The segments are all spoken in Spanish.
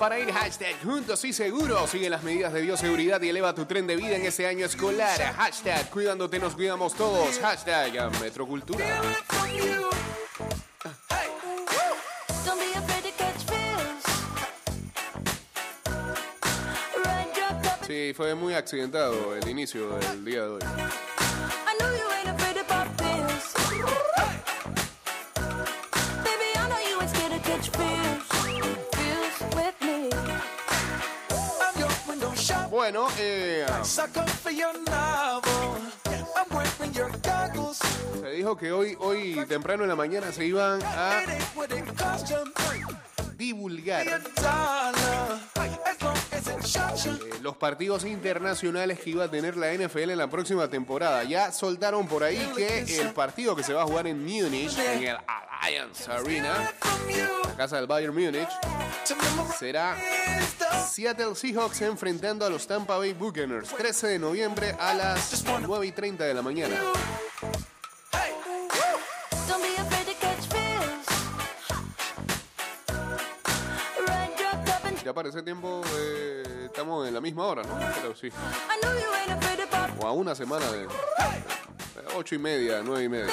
Para ir hashtag juntos y seguros. Sigue las medidas de bioseguridad y eleva tu tren de vida en este año escolar. Hashtag cuidándote nos cuidamos todos. Hashtag Metrocultura. Sí, fue muy accidentado el inicio del día de hoy. Goggles. se dijo que hoy, hoy temprano en la mañana se iban a divulgar eh, los partidos internacionales que iba a tener la NFL en la próxima temporada. Ya soltaron por ahí que el partido que se va a jugar en Múnich, en el Allianz Arena, la casa del Bayern Múnich, será Seattle Seahawks enfrentando a los Tampa Bay Buccaneers, 13 de noviembre a las 9 y 30 de la mañana. Ya para ese tiempo eh, estamos en la misma hora, ¿no? Pero sí. O a una semana de 8 y media, 9 y media.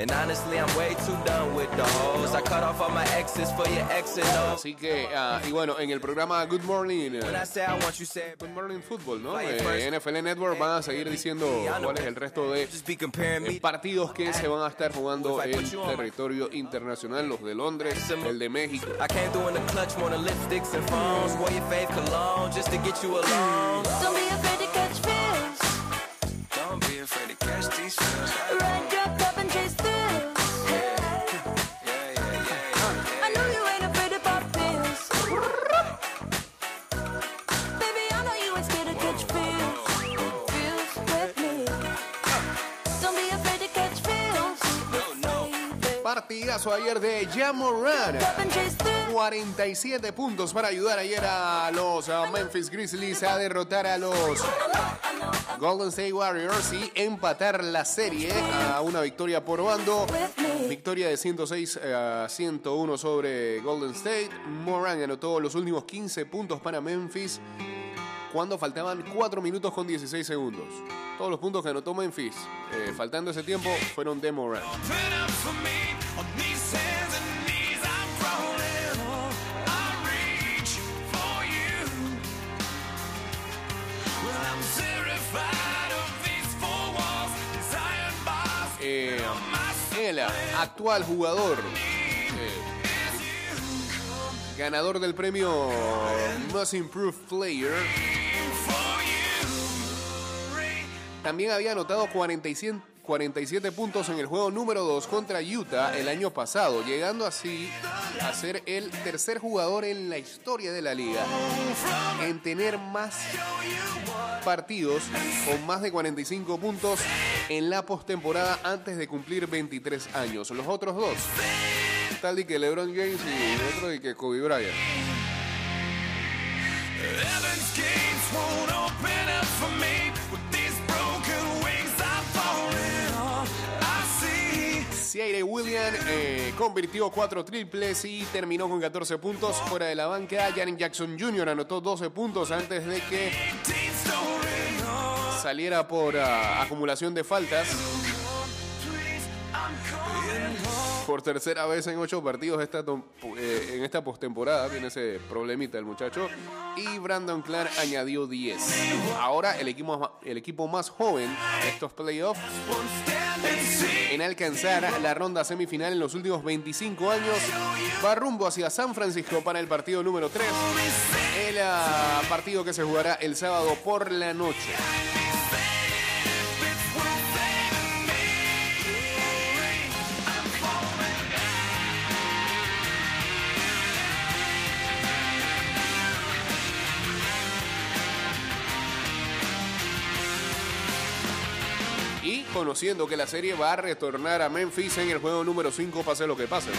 And honestly, I'm way too done with the hoes. I cut off all my exes for your ex and O's. Así que, ah, y bueno, en el programa Good Morning. eh, When I say I want you, say it, Good Morning Football, ¿no? Eh. NFL Network van a seguir diciendo cuál es el resto de eh, partidos que se van a estar jugando en territorio internacional, los de Londres, el de México. Ayer de Jamoran. Dropping chase thrills. 47 puntos para ayudar ayer a los ah, Memphis Grizzlies a derrotar a los Golden State Warriors y empatar la serie a una victoria por bando. Victoria de 106 a 101 sobre Golden State. Moran anotó los últimos 15 puntos para Memphis cuando faltaban 4 minutos con 16 segundos. Todos los puntos que anotó Memphis, eh, faltando ese tiempo, fueron de Moran. Actual jugador, eh, ganador del premio Most Improved Player, también había anotado 47, 47 puntos en el juego número 2 contra Utah el año pasado, llegando así a ser el tercer jugador en la historia de la liga en tener más partidos con más de 45 puntos en la postemporada antes de cumplir 23 años. Los otros dos, tal y que LeBron James y otro y que Kobe Bryant. Ciaire William eh, convirtió cuatro triples y terminó con 14 puntos fuera de la banca. Jaren Jackson Jr. anotó 12 puntos antes de que. Saliera por ah, acumulación de faltas. Por tercera vez en ocho partidos eh, en esta postemporada tiene ese problemita el muchacho. Y Brandon Clark añadió 10. Ahora el equipo, el equipo más joven de estos playoffs en alcanzar la ronda semifinal en los últimos 25 años va rumbo hacia San Francisco para el partido número 3. El ah, partido que se jugará el sábado por la noche. Conociendo que la serie va a retornar a Memphis en el juego número 5, pase lo que pase.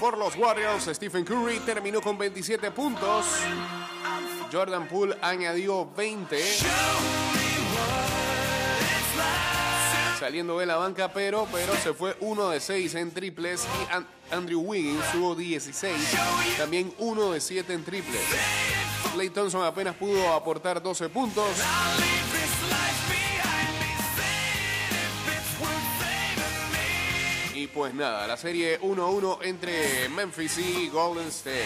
Por los Warriors, Stephen Curry terminó con 27 puntos. Jordan Poole añadió 20. Saliendo de la banca, pero, pero se fue 1 de 6 en triples. Y An- Andrew Wiggins tuvo 16. También 1 de 7 en triples. Clay Thompson apenas pudo aportar 12 puntos. Pues nada, la serie 1-1 entre Memphis y Golden State.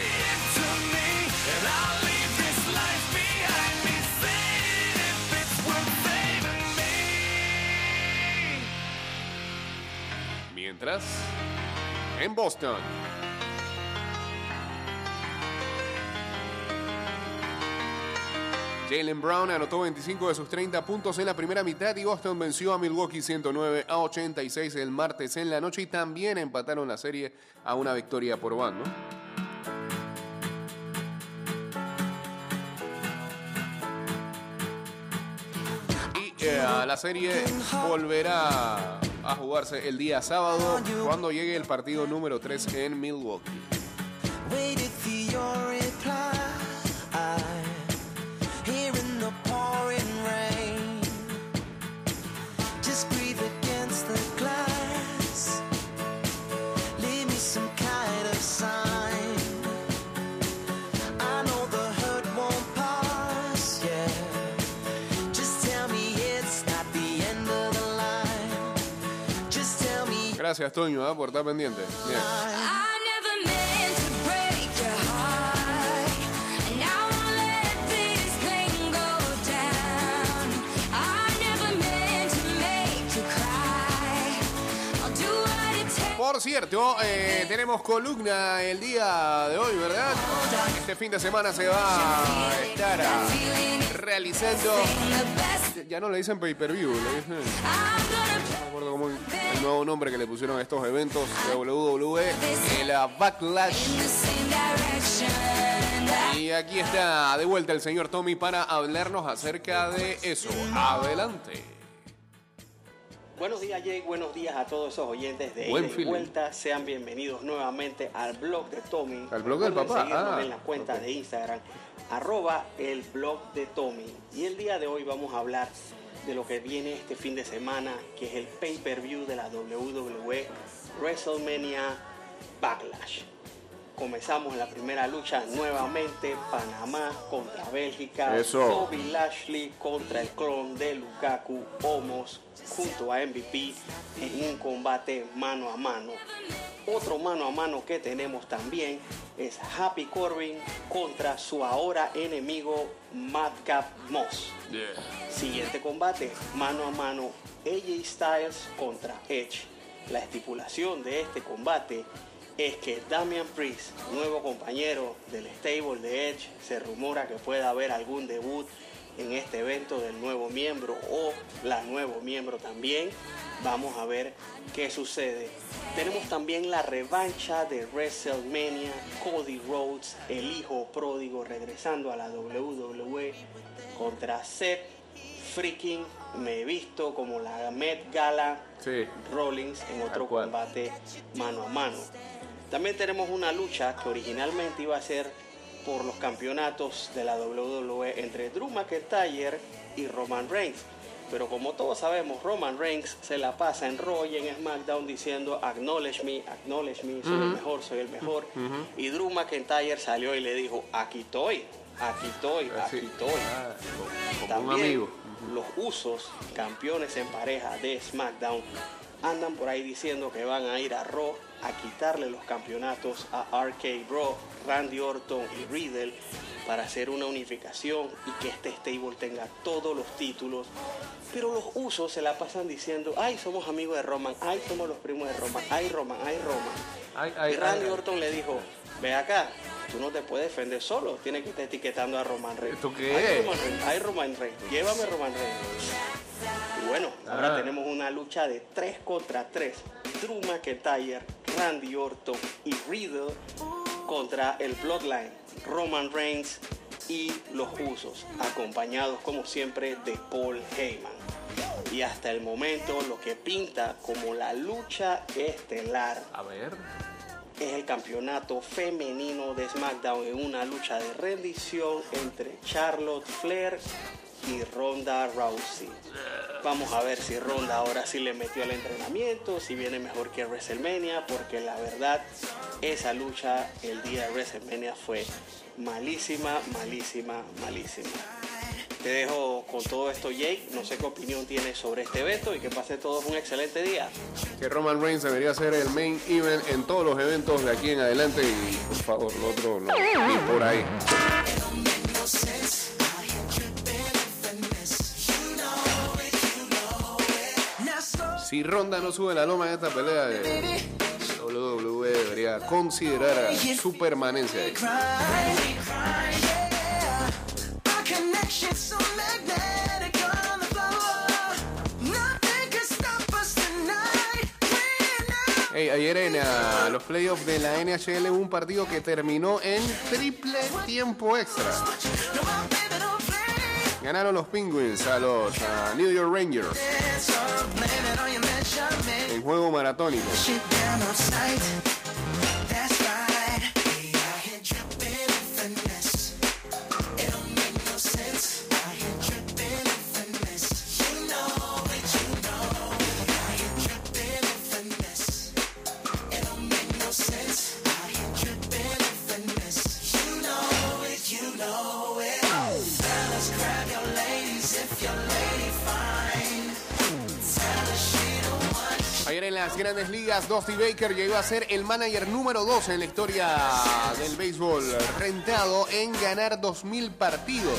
Mientras, en Boston. Jalen Brown anotó 25 de sus 30 puntos en la primera mitad y Boston venció a Milwaukee 109 a 86 el martes en la noche y también empataron la serie a una victoria por bando. Y eh, la serie volverá a jugarse el día sábado cuando llegue el partido número 3 en Milwaukee. Cry. I'll do what it takes. Por cierto, eh, tenemos columna el día de hoy, ¿verdad? Este fin de semana se va a estar realizando. Ya no le dicen pay-per-view, le dicen. El nuevo nombre que le pusieron a estos eventos de WWE, el ah, Backlash. Y aquí está de vuelta el señor Tommy para hablarnos acerca de eso. Adelante. Buenos días Jake, buenos días a todos esos oyentes de Buen feeling. vuelta. Sean bienvenidos nuevamente al blog de Tommy. Al blog del papá, seguirnos ah, en la cuenta ok. de Instagram, arroba el blog de Tommy. Y el día de hoy vamos a hablar de lo que viene este fin de semana, que es el pay-per-view de la WWE WrestleMania Backlash. Comenzamos en la primera lucha nuevamente, Panamá contra Bélgica, Eso. Bobby Lashley contra el clon de Lukaku, Homos, junto a MVP en un combate mano a mano. Otro mano a mano que tenemos también es Happy Corbin contra su ahora enemigo Madcap Moss. Siguiente combate, mano a mano, AJ Styles contra Edge. La estipulación de este combate es que Damian Priest, nuevo compañero del stable de Edge, se rumora que pueda haber algún debut en este evento del nuevo miembro o la nuevo miembro también. Vamos a ver qué sucede. Tenemos también la revancha de WrestleMania, Cody Rhodes, el hijo pródigo regresando a la WWE contra Seth freaking me he visto como la Met Gala Sí. Rollins en otro combate mano a mano. También tenemos una lucha que originalmente iba a ser por los campeonatos de la WWE entre Drew McIntyre y Roman Reigns. Pero como todos sabemos, Roman Reigns se la pasa en Raw y en SmackDown diciendo acknowledge me, acknowledge me, soy el mejor, soy el mejor. Y Drew McIntyre salió y le dijo, aquí estoy, aquí estoy, Así. aquí estoy. Ah, como- como un También amigo. los usos, campeones en pareja de SmackDown, andan por ahí diciendo que van a ir a Raw a quitarle los campeonatos a RK Bro, Randy Orton y Riddle para hacer una unificación y que este stable tenga todos los títulos. Pero los usos se la pasan diciendo, ay, somos amigos de Roman, ay, somos los primos de Roman, ay, Roman, ay, Roman. Ay, ay, y Randy ay. Orton le dijo, ve acá, tú no te puedes defender solo, tienes que estar etiquetando a Roman Reigns. ¿Esto qué Ay, es? Roman Reigns, ay, Roman Reigns, llévame Roman Reigns. Y bueno, ahora Ah. tenemos una lucha de 3 contra 3. Drew McIntyre, Randy Orton y Riddle contra el Bloodline, Roman Reigns y los Usos, acompañados como siempre de Paul Heyman. Y hasta el momento lo que pinta como la lucha estelar A ver. es el campeonato femenino de SmackDown en una lucha de rendición entre Charlotte Flair y Ronda Rousey. Vamos a ver si Ronda ahora sí le metió al entrenamiento, si viene mejor que WrestleMania, porque la verdad esa lucha el día de WrestleMania fue malísima, malísima, malísima. Te dejo con todo esto, Jake. No sé qué opinión tienes sobre este evento y que pase todos un excelente día. Que Roman Reigns debería ser el main event en todos los eventos de aquí en adelante y por favor, lo otro no, ni por ahí. Si Ronda no sube la loma en esta pelea, eh, WWE debería considerar su permanencia Hey, ayer en ah, los playoffs de la NHL hubo un partido que terminó en triple tiempo extra. Ganaron los Penguins a los ah, New York Rangers en juego maratónico. Grandes ligas, Dusty Baker llegó a ser el manager número 2 en la historia del béisbol, rentado en ganar 2.000 partidos.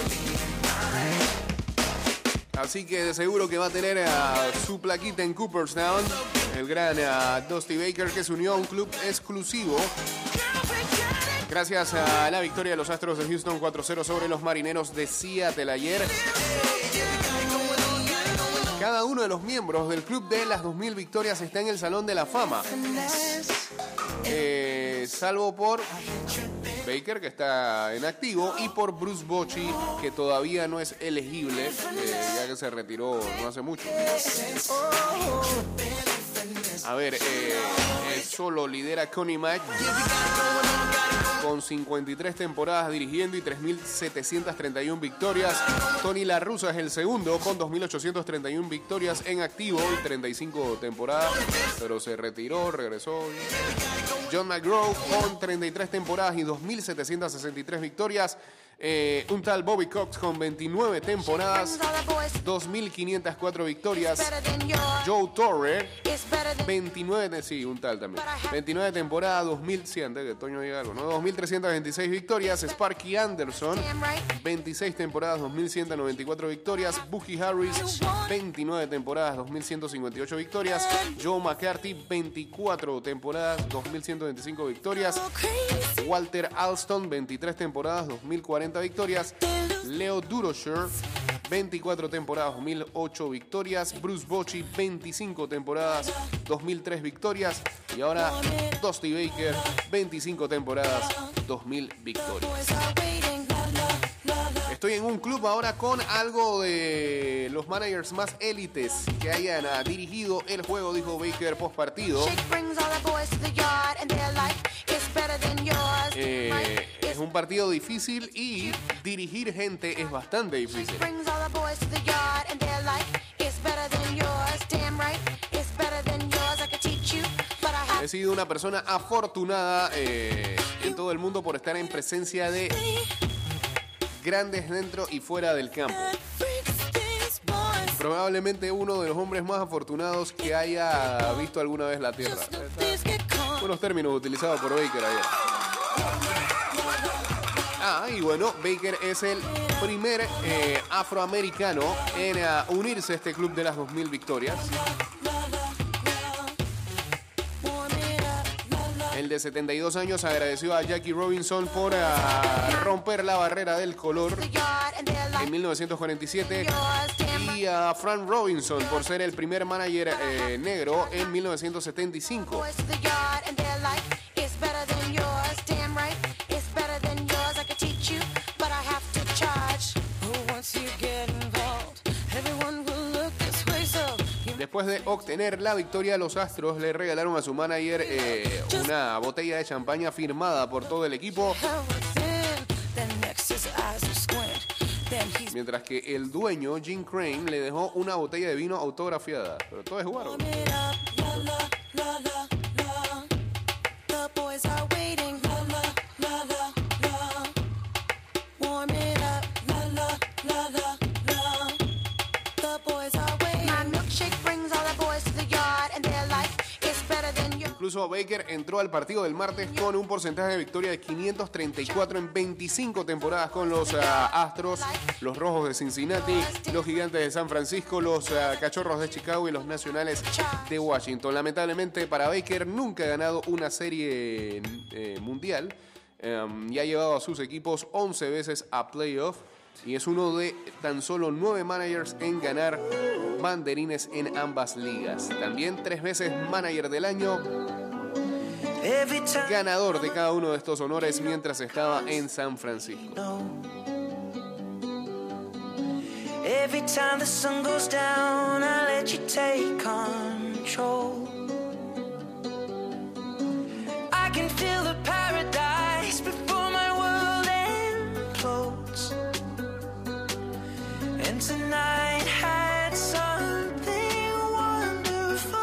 Así que de seguro que va a tener ah, su plaquita en Cooperstown, el gran ah, Dusty Baker que se unió a un club exclusivo gracias a la victoria de los Astros de Houston 4-0 sobre los Marineros de Seattle ayer. Cada uno de los miembros del club de las 2.000 victorias está en el Salón de la Fama. Eh, salvo por Baker, que está en activo, y por Bruce Bochy, que todavía no es elegible, eh, ya que se retiró no hace mucho. A ver, eh, eh, solo lidera Connie Mack con 53 temporadas dirigiendo y 3.731 victorias. Tony La Russa es el segundo con 2.831 victorias en activo y 35 temporadas, pero se retiró, regresó. John McGraw con 33 temporadas y 2.763 victorias. Eh, un tal Bobby Cox con 29 temporadas, 2.504 victorias. Joe Torre 29, de- sí, un tal también. 29 temporadas, 2100, que Toño diga algo, ¿no? 2326 victorias. Sparky Anderson, 26 temporadas, 2194 victorias. Bucky Harris, 29 temporadas, 2158 victorias. Joe McCarthy, 24 temporadas, 2125 victorias. Walter Alston, 23 temporadas, 2040 victorias. Leo Durocher, 24 temporadas, 2008 victorias. Bruce Bochy, 25 temporadas, 2003 victorias. Y ahora Dusty Baker, 25 temporadas, 2000 victorias. Estoy en un club ahora con algo de los managers más élites que hayan ah, dirigido el juego, dijo Baker post partido. Eh, un partido difícil y dirigir gente es bastante difícil. He sido una persona afortunada eh, en todo el mundo por estar en presencia de grandes dentro y fuera del campo. Probablemente uno de los hombres más afortunados que haya visto alguna vez la Tierra. Unos términos utilizados por Baker ayer. Ah, y bueno, Baker es el primer eh, afroamericano en eh, unirse a este club de las 2000 victorias. El de 72 años agradeció a Jackie Robinson por ah, romper la barrera del color en like, 1947 yours. Damn right. y a Frank Robinson por ser el primer manager eh, negro en 1975. Después de obtener la victoria, los Astros le regalaron a su manager eh, una botella de champaña firmada por todo el equipo, mientras que el dueño, Jim Crane, le dejó una botella de vino autografiada. Pero todos jugaron. warm Incluso Baker entró al partido del martes con un porcentaje de victoria de 534 en 25 temporadas con los ah, Astros, los Rojos de Cincinnati, los Gigantes de San Francisco, los ah, Cachorros de Chicago y los Nacionales de Washington. Lamentablemente para Baker nunca ha ganado una serie eh, mundial em, y ha llevado a sus equipos 11 veces a playoff y es uno de tan solo nueve managers en ganar banderines en ambas ligas. También tres veces manager del año, ganador de cada uno de estos honores mientras estaba en San Francisco. Every time the sun goes down, I let you take control. I can feel the paradise before my world implodes. And tonight had something wonderful.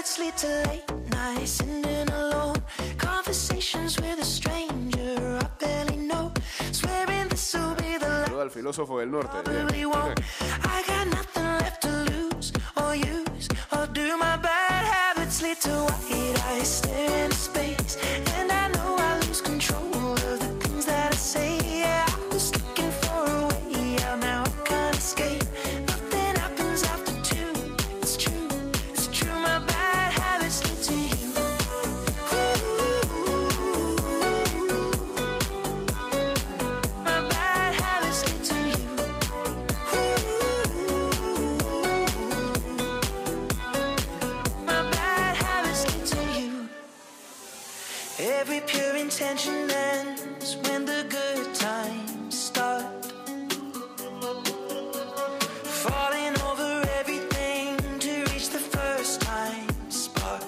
Y dice, Bad habits lead to late nights, sitting alone. Conversations with a stranger I barely know. Swearing this will be the last. al filósofo del norte. I got nothing left to lose or use or do. My bad habits lead to white eyes stare into space, and I pure intention ends when the good times start. Falling over everything to reach the first time spark.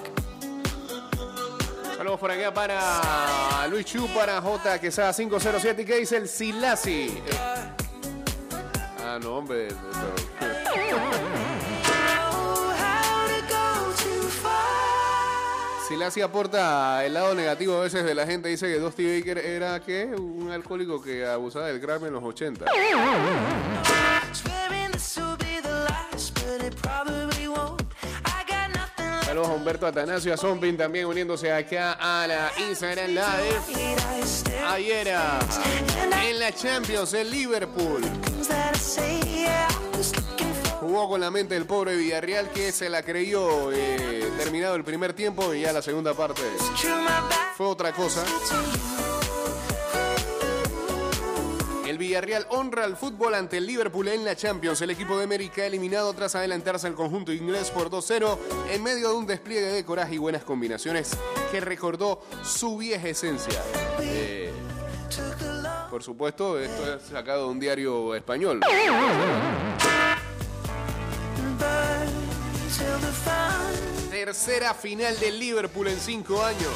Saludos por acá para Luis Chu, para J Quesada 507 y que dice el Silasi. Ah, no, hombre. pero- Silasi aporta el lado negativo a veces de la gente. Dice que Dusty Baker era, ¿qué? Un alcohólico que abusaba del Grammy en los 80. Swearing this will be the last, but it probably won't. I got nothing left. Saludos a Humberto Atanasio, a Zombin también uniéndose acá a la Instagram Live. Ayer en la Champions, el Liverpool jugó con la mente del pobre Villarreal que se la creyó eh, terminado el primer tiempo y ya la segunda parte fue otra cosa. El Villarreal honra al fútbol ante el Liverpool en la Champions. El equipo de América eliminado tras adelantarse al conjunto inglés por 2-0 en medio de un despliegue de coraje y buenas combinaciones que recordó su vieja esencia. Eh, por supuesto, esto es sacado de un diario español. Tercera final del Liverpool en cinco años.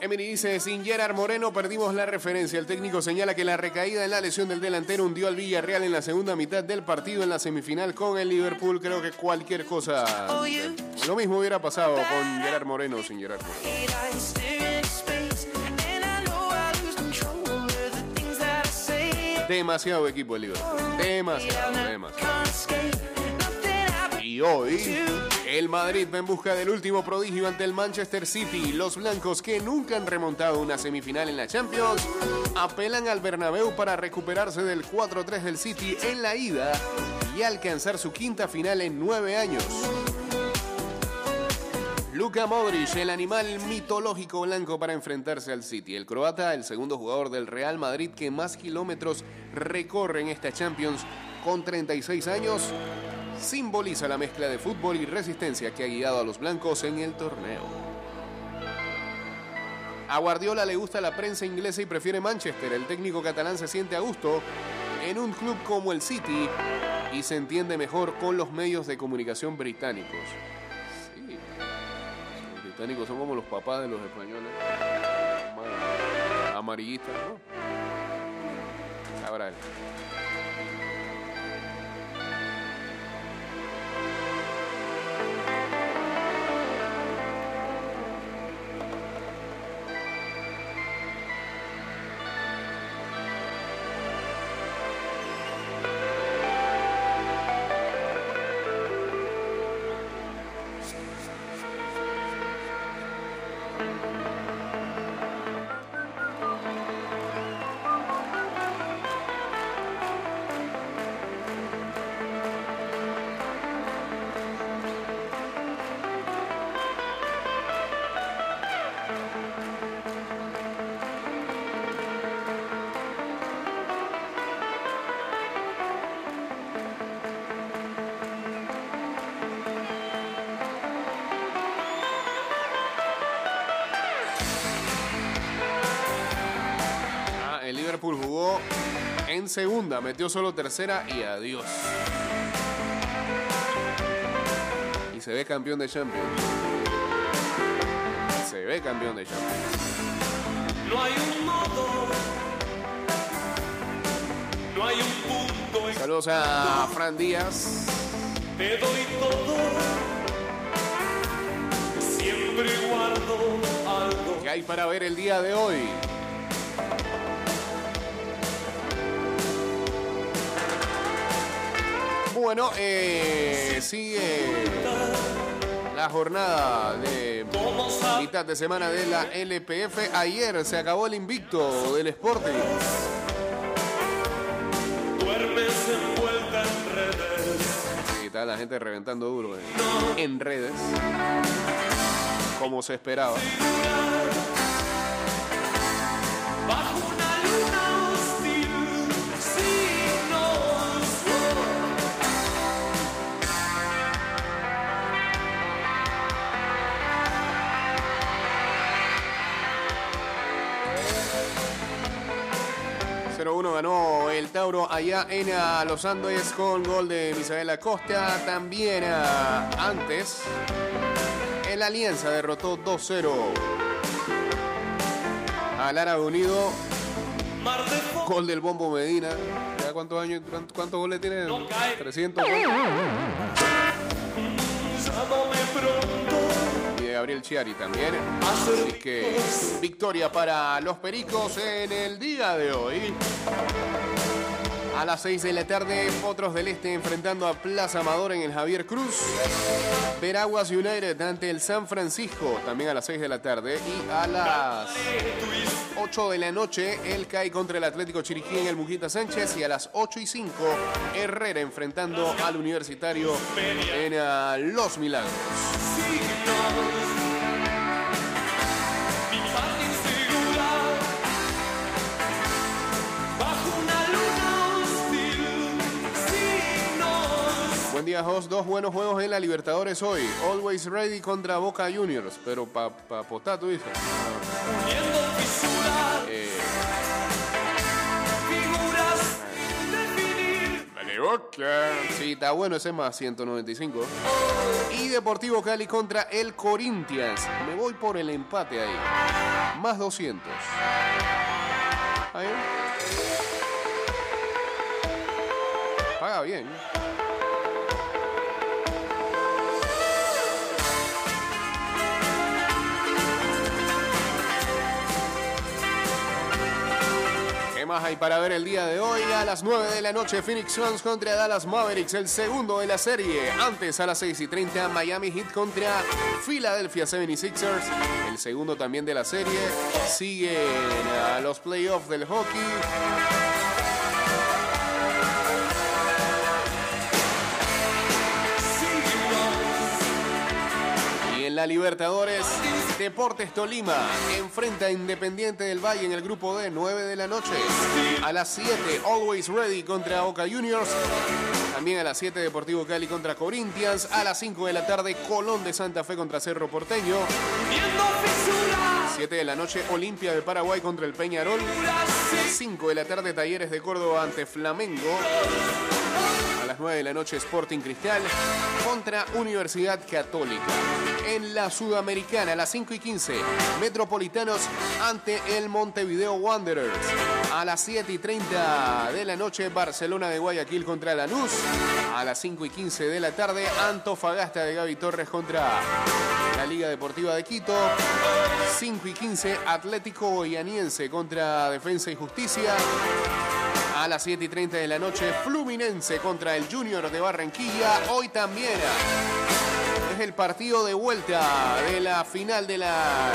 Emily dice, sin Gerard Moreno perdimos la referencia. El técnico señala que la recaída en la lesión del delantero hundió al Villarreal en la segunda mitad del partido en la semifinal con el Liverpool. Creo que cualquier cosa... Lo mismo hubiera pasado con Gerard Moreno sin Gerard Moreno. Demasiado equipo el Liverpool. Demasiado, demasiado. Y hoy, el Madrid va en busca del último prodigio ante el Manchester City. Los blancos, que nunca han remontado una semifinal en la Champions, apelan al Bernabéu para recuperarse del 4-3 del City en la ida y alcanzar su quinta final en nueve años. Luka Modric, el animal mitológico blanco para enfrentarse al City. El croata, el segundo jugador del Real Madrid que más kilómetros recorre en esta Champions con 36 años, simboliza la mezcla de fútbol y resistencia que ha guiado a los blancos en el torneo. A Guardiola le gusta la prensa inglesa y prefiere Manchester. El técnico catalán se siente a gusto en un club como el City y se entiende mejor con los medios de comunicación británicos. Sí, los británicos son como los papás de los españoles. Amarillistas, ¿no? Sabrá en segunda, metió solo tercera y adiós. Y se ve campeón de Champions. Se ve campeón de Champions. No hay un modo, no hay un punto en Saludos a Fran Díaz. te doy todo. Siempre guardo algo. ¿Qué hay para ver el día de hoy? Bueno, eh, sigue la jornada de mitad de semana de la LPF. Ayer se acabó el invicto del Sporting. Duermes envuelta en redes. Y está la gente reventando duro en redes. Como se esperaba. Ganó el Tauro allá en ah, Los Andes con gol de Misael Acosta. También ah, antes, el Alianza derrotó 2-0 al Árabe Unido. Gol del Bombo Medina. ¿Ya cuántos años, cuántos, cuántos goles tiene? No cae. 300 goles. Gabriel Chiari también. Así que victoria para los Pericos en el día de hoy. A las 6 de la tarde, Potros del Este enfrentando a Plaza Amador en el Javier Cruz. Veraguas United ante el San Francisco, también a las 6 de la tarde. Y a las 8 de la noche, el CAI contra el Atlético Chiriquí en el Mujita Sánchez. Y a las 8 y 5, Herrera enfrentando al Universitario en ah, Los Milagros. Día, host. Dos buenos juegos en la Libertadores hoy. Always ready contra Boca Juniors. Pero para pa apostar, tú dices. Eh. Sí, está bueno ese más 195. Y Deportivo Cali contra el Corinthians. Me voy por el empate ahí. Más 200. Ahí. Paga bien. Más hay para ver el día de hoy? A las 9 de la noche, Phoenix Suns contra Dallas Mavericks, el segundo de la serie. Antes, a las 6 y 30, Miami Heat contra Philadelphia 76ers, el segundo también de la serie. Siguen a los playoffs del hockey. La Libertadores, Deportes Tolima enfrenta a Independiente del Valle en el grupo D, 9 de la noche. A las 7, Always Ready contra Boca Juniors. También a las 7, Deportivo Cali contra Corinthians. A las 5 de la tarde, Colón de Santa Fe contra Cerro Porteño. 7 de la noche, Olimpia de Paraguay contra el Peñarol. 5 de la tarde, Talleres de Córdoba ante Flamengo. A las 9 de la noche, Sporting Cristal contra Universidad Católica. En la Sudamericana, a las 5 y 15, Metropolitanos ante el Montevideo Wanderers. A las 7 y 30 de la noche, Barcelona de Guayaquil contra Lanús. A las 5 y 15 de la tarde, Antofagasta de Gaby Torres contra la Liga Deportiva de Quito. 5 y 15, Atlético Goianiense contra Defensa y Justicia. A las 7 y 30 de la noche, Fluminense contra el Junior de Barranquilla. Hoy también es el partido de vuelta de la final de la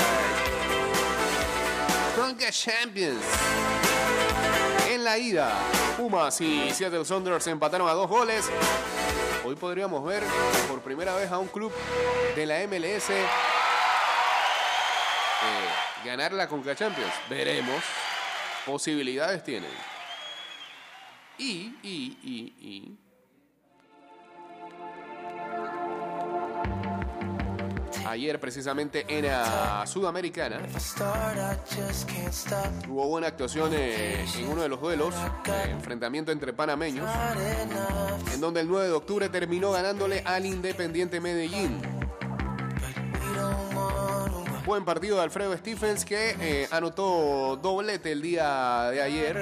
Conca Champions. En la ida, Pumas y Seattle Sounders empataron a dos goles. Hoy podríamos ver por primera vez a un club de la MLS eh, ganar la Conca Champions. Veremos. Posibilidades tienen. Y, y, y, y. Ayer, precisamente en la Sudamericana, hubo buena actuación en uno de los duelos, enfrentamiento entre panameños, en donde el 9 de octubre terminó ganándole al Independiente Medellín. Buen partido de Alfredo Stephens que eh, anotó doblete el día de ayer,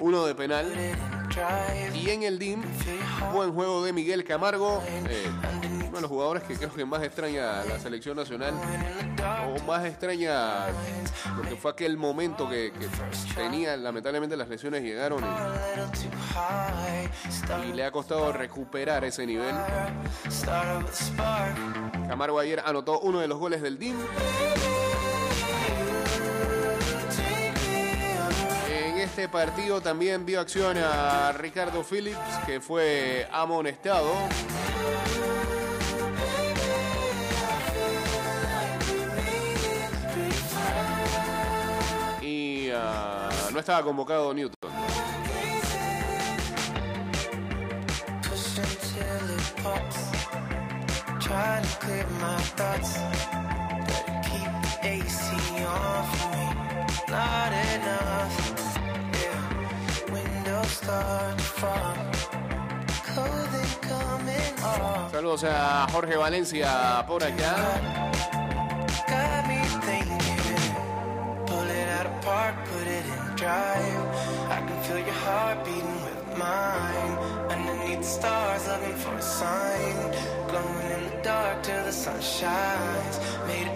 uno de penal. Y en el DIM, buen juego de Miguel Camargo, eh, uno de los jugadores que creo que más extraña la selección nacional, o más extraña porque fue aquel momento que, tenía, lamentablemente las lesiones llegaron y le ha costado recuperar ese nivel. Camargo ayer anotó uno de los goles del DIM. Este partido también vio acción a Ricardo Phillips, que fue amonestado. Y ah, no estaba convocado Newton.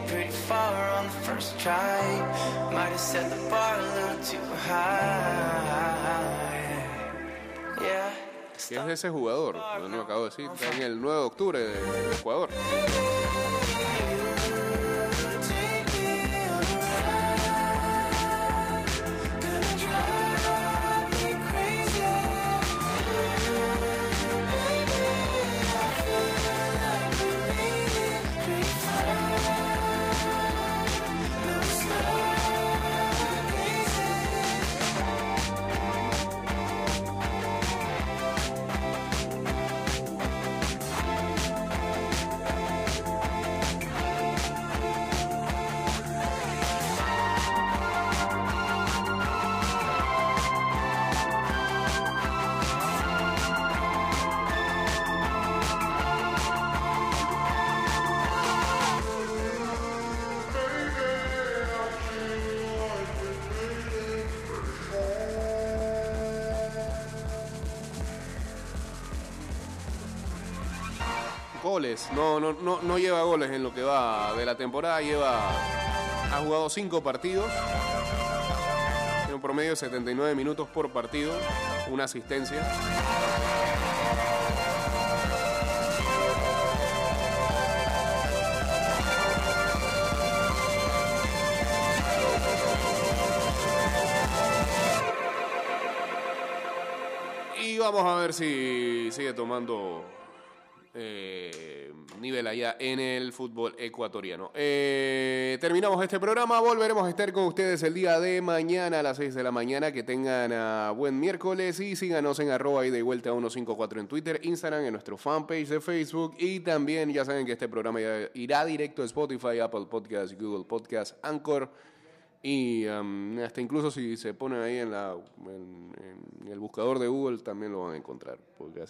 Pretty far on the first try. Might have set the bar a little too high. Es ese jugador. No acabo de decir. Está en el 9 de octubre de Ecuador. Goles. No, no, no, no lleva goles en lo que va de la temporada. Lleva. Ha jugado cinco partidos. Tiene un promedio de 79 minutos por partido. Una asistencia. Y vamos a ver si sigue tomando eh, nivel allá en el fútbol ecuatoriano. Eh, terminamos este programa. Volveremos a estar con ustedes el día de mañana a las 6 de la mañana. Que tengan ah, buen miércoles y síganos en arroba y de vuelta 154 en Twitter, Instagram, en nuestro fanpage de Facebook. Y también ya saben que este programa irá directo a Spotify, Apple Podcasts, Google Podcasts, Anchor. Y hasta incluso si se ponen ahí en, la, en el buscador de Google también lo van a encontrar. Porque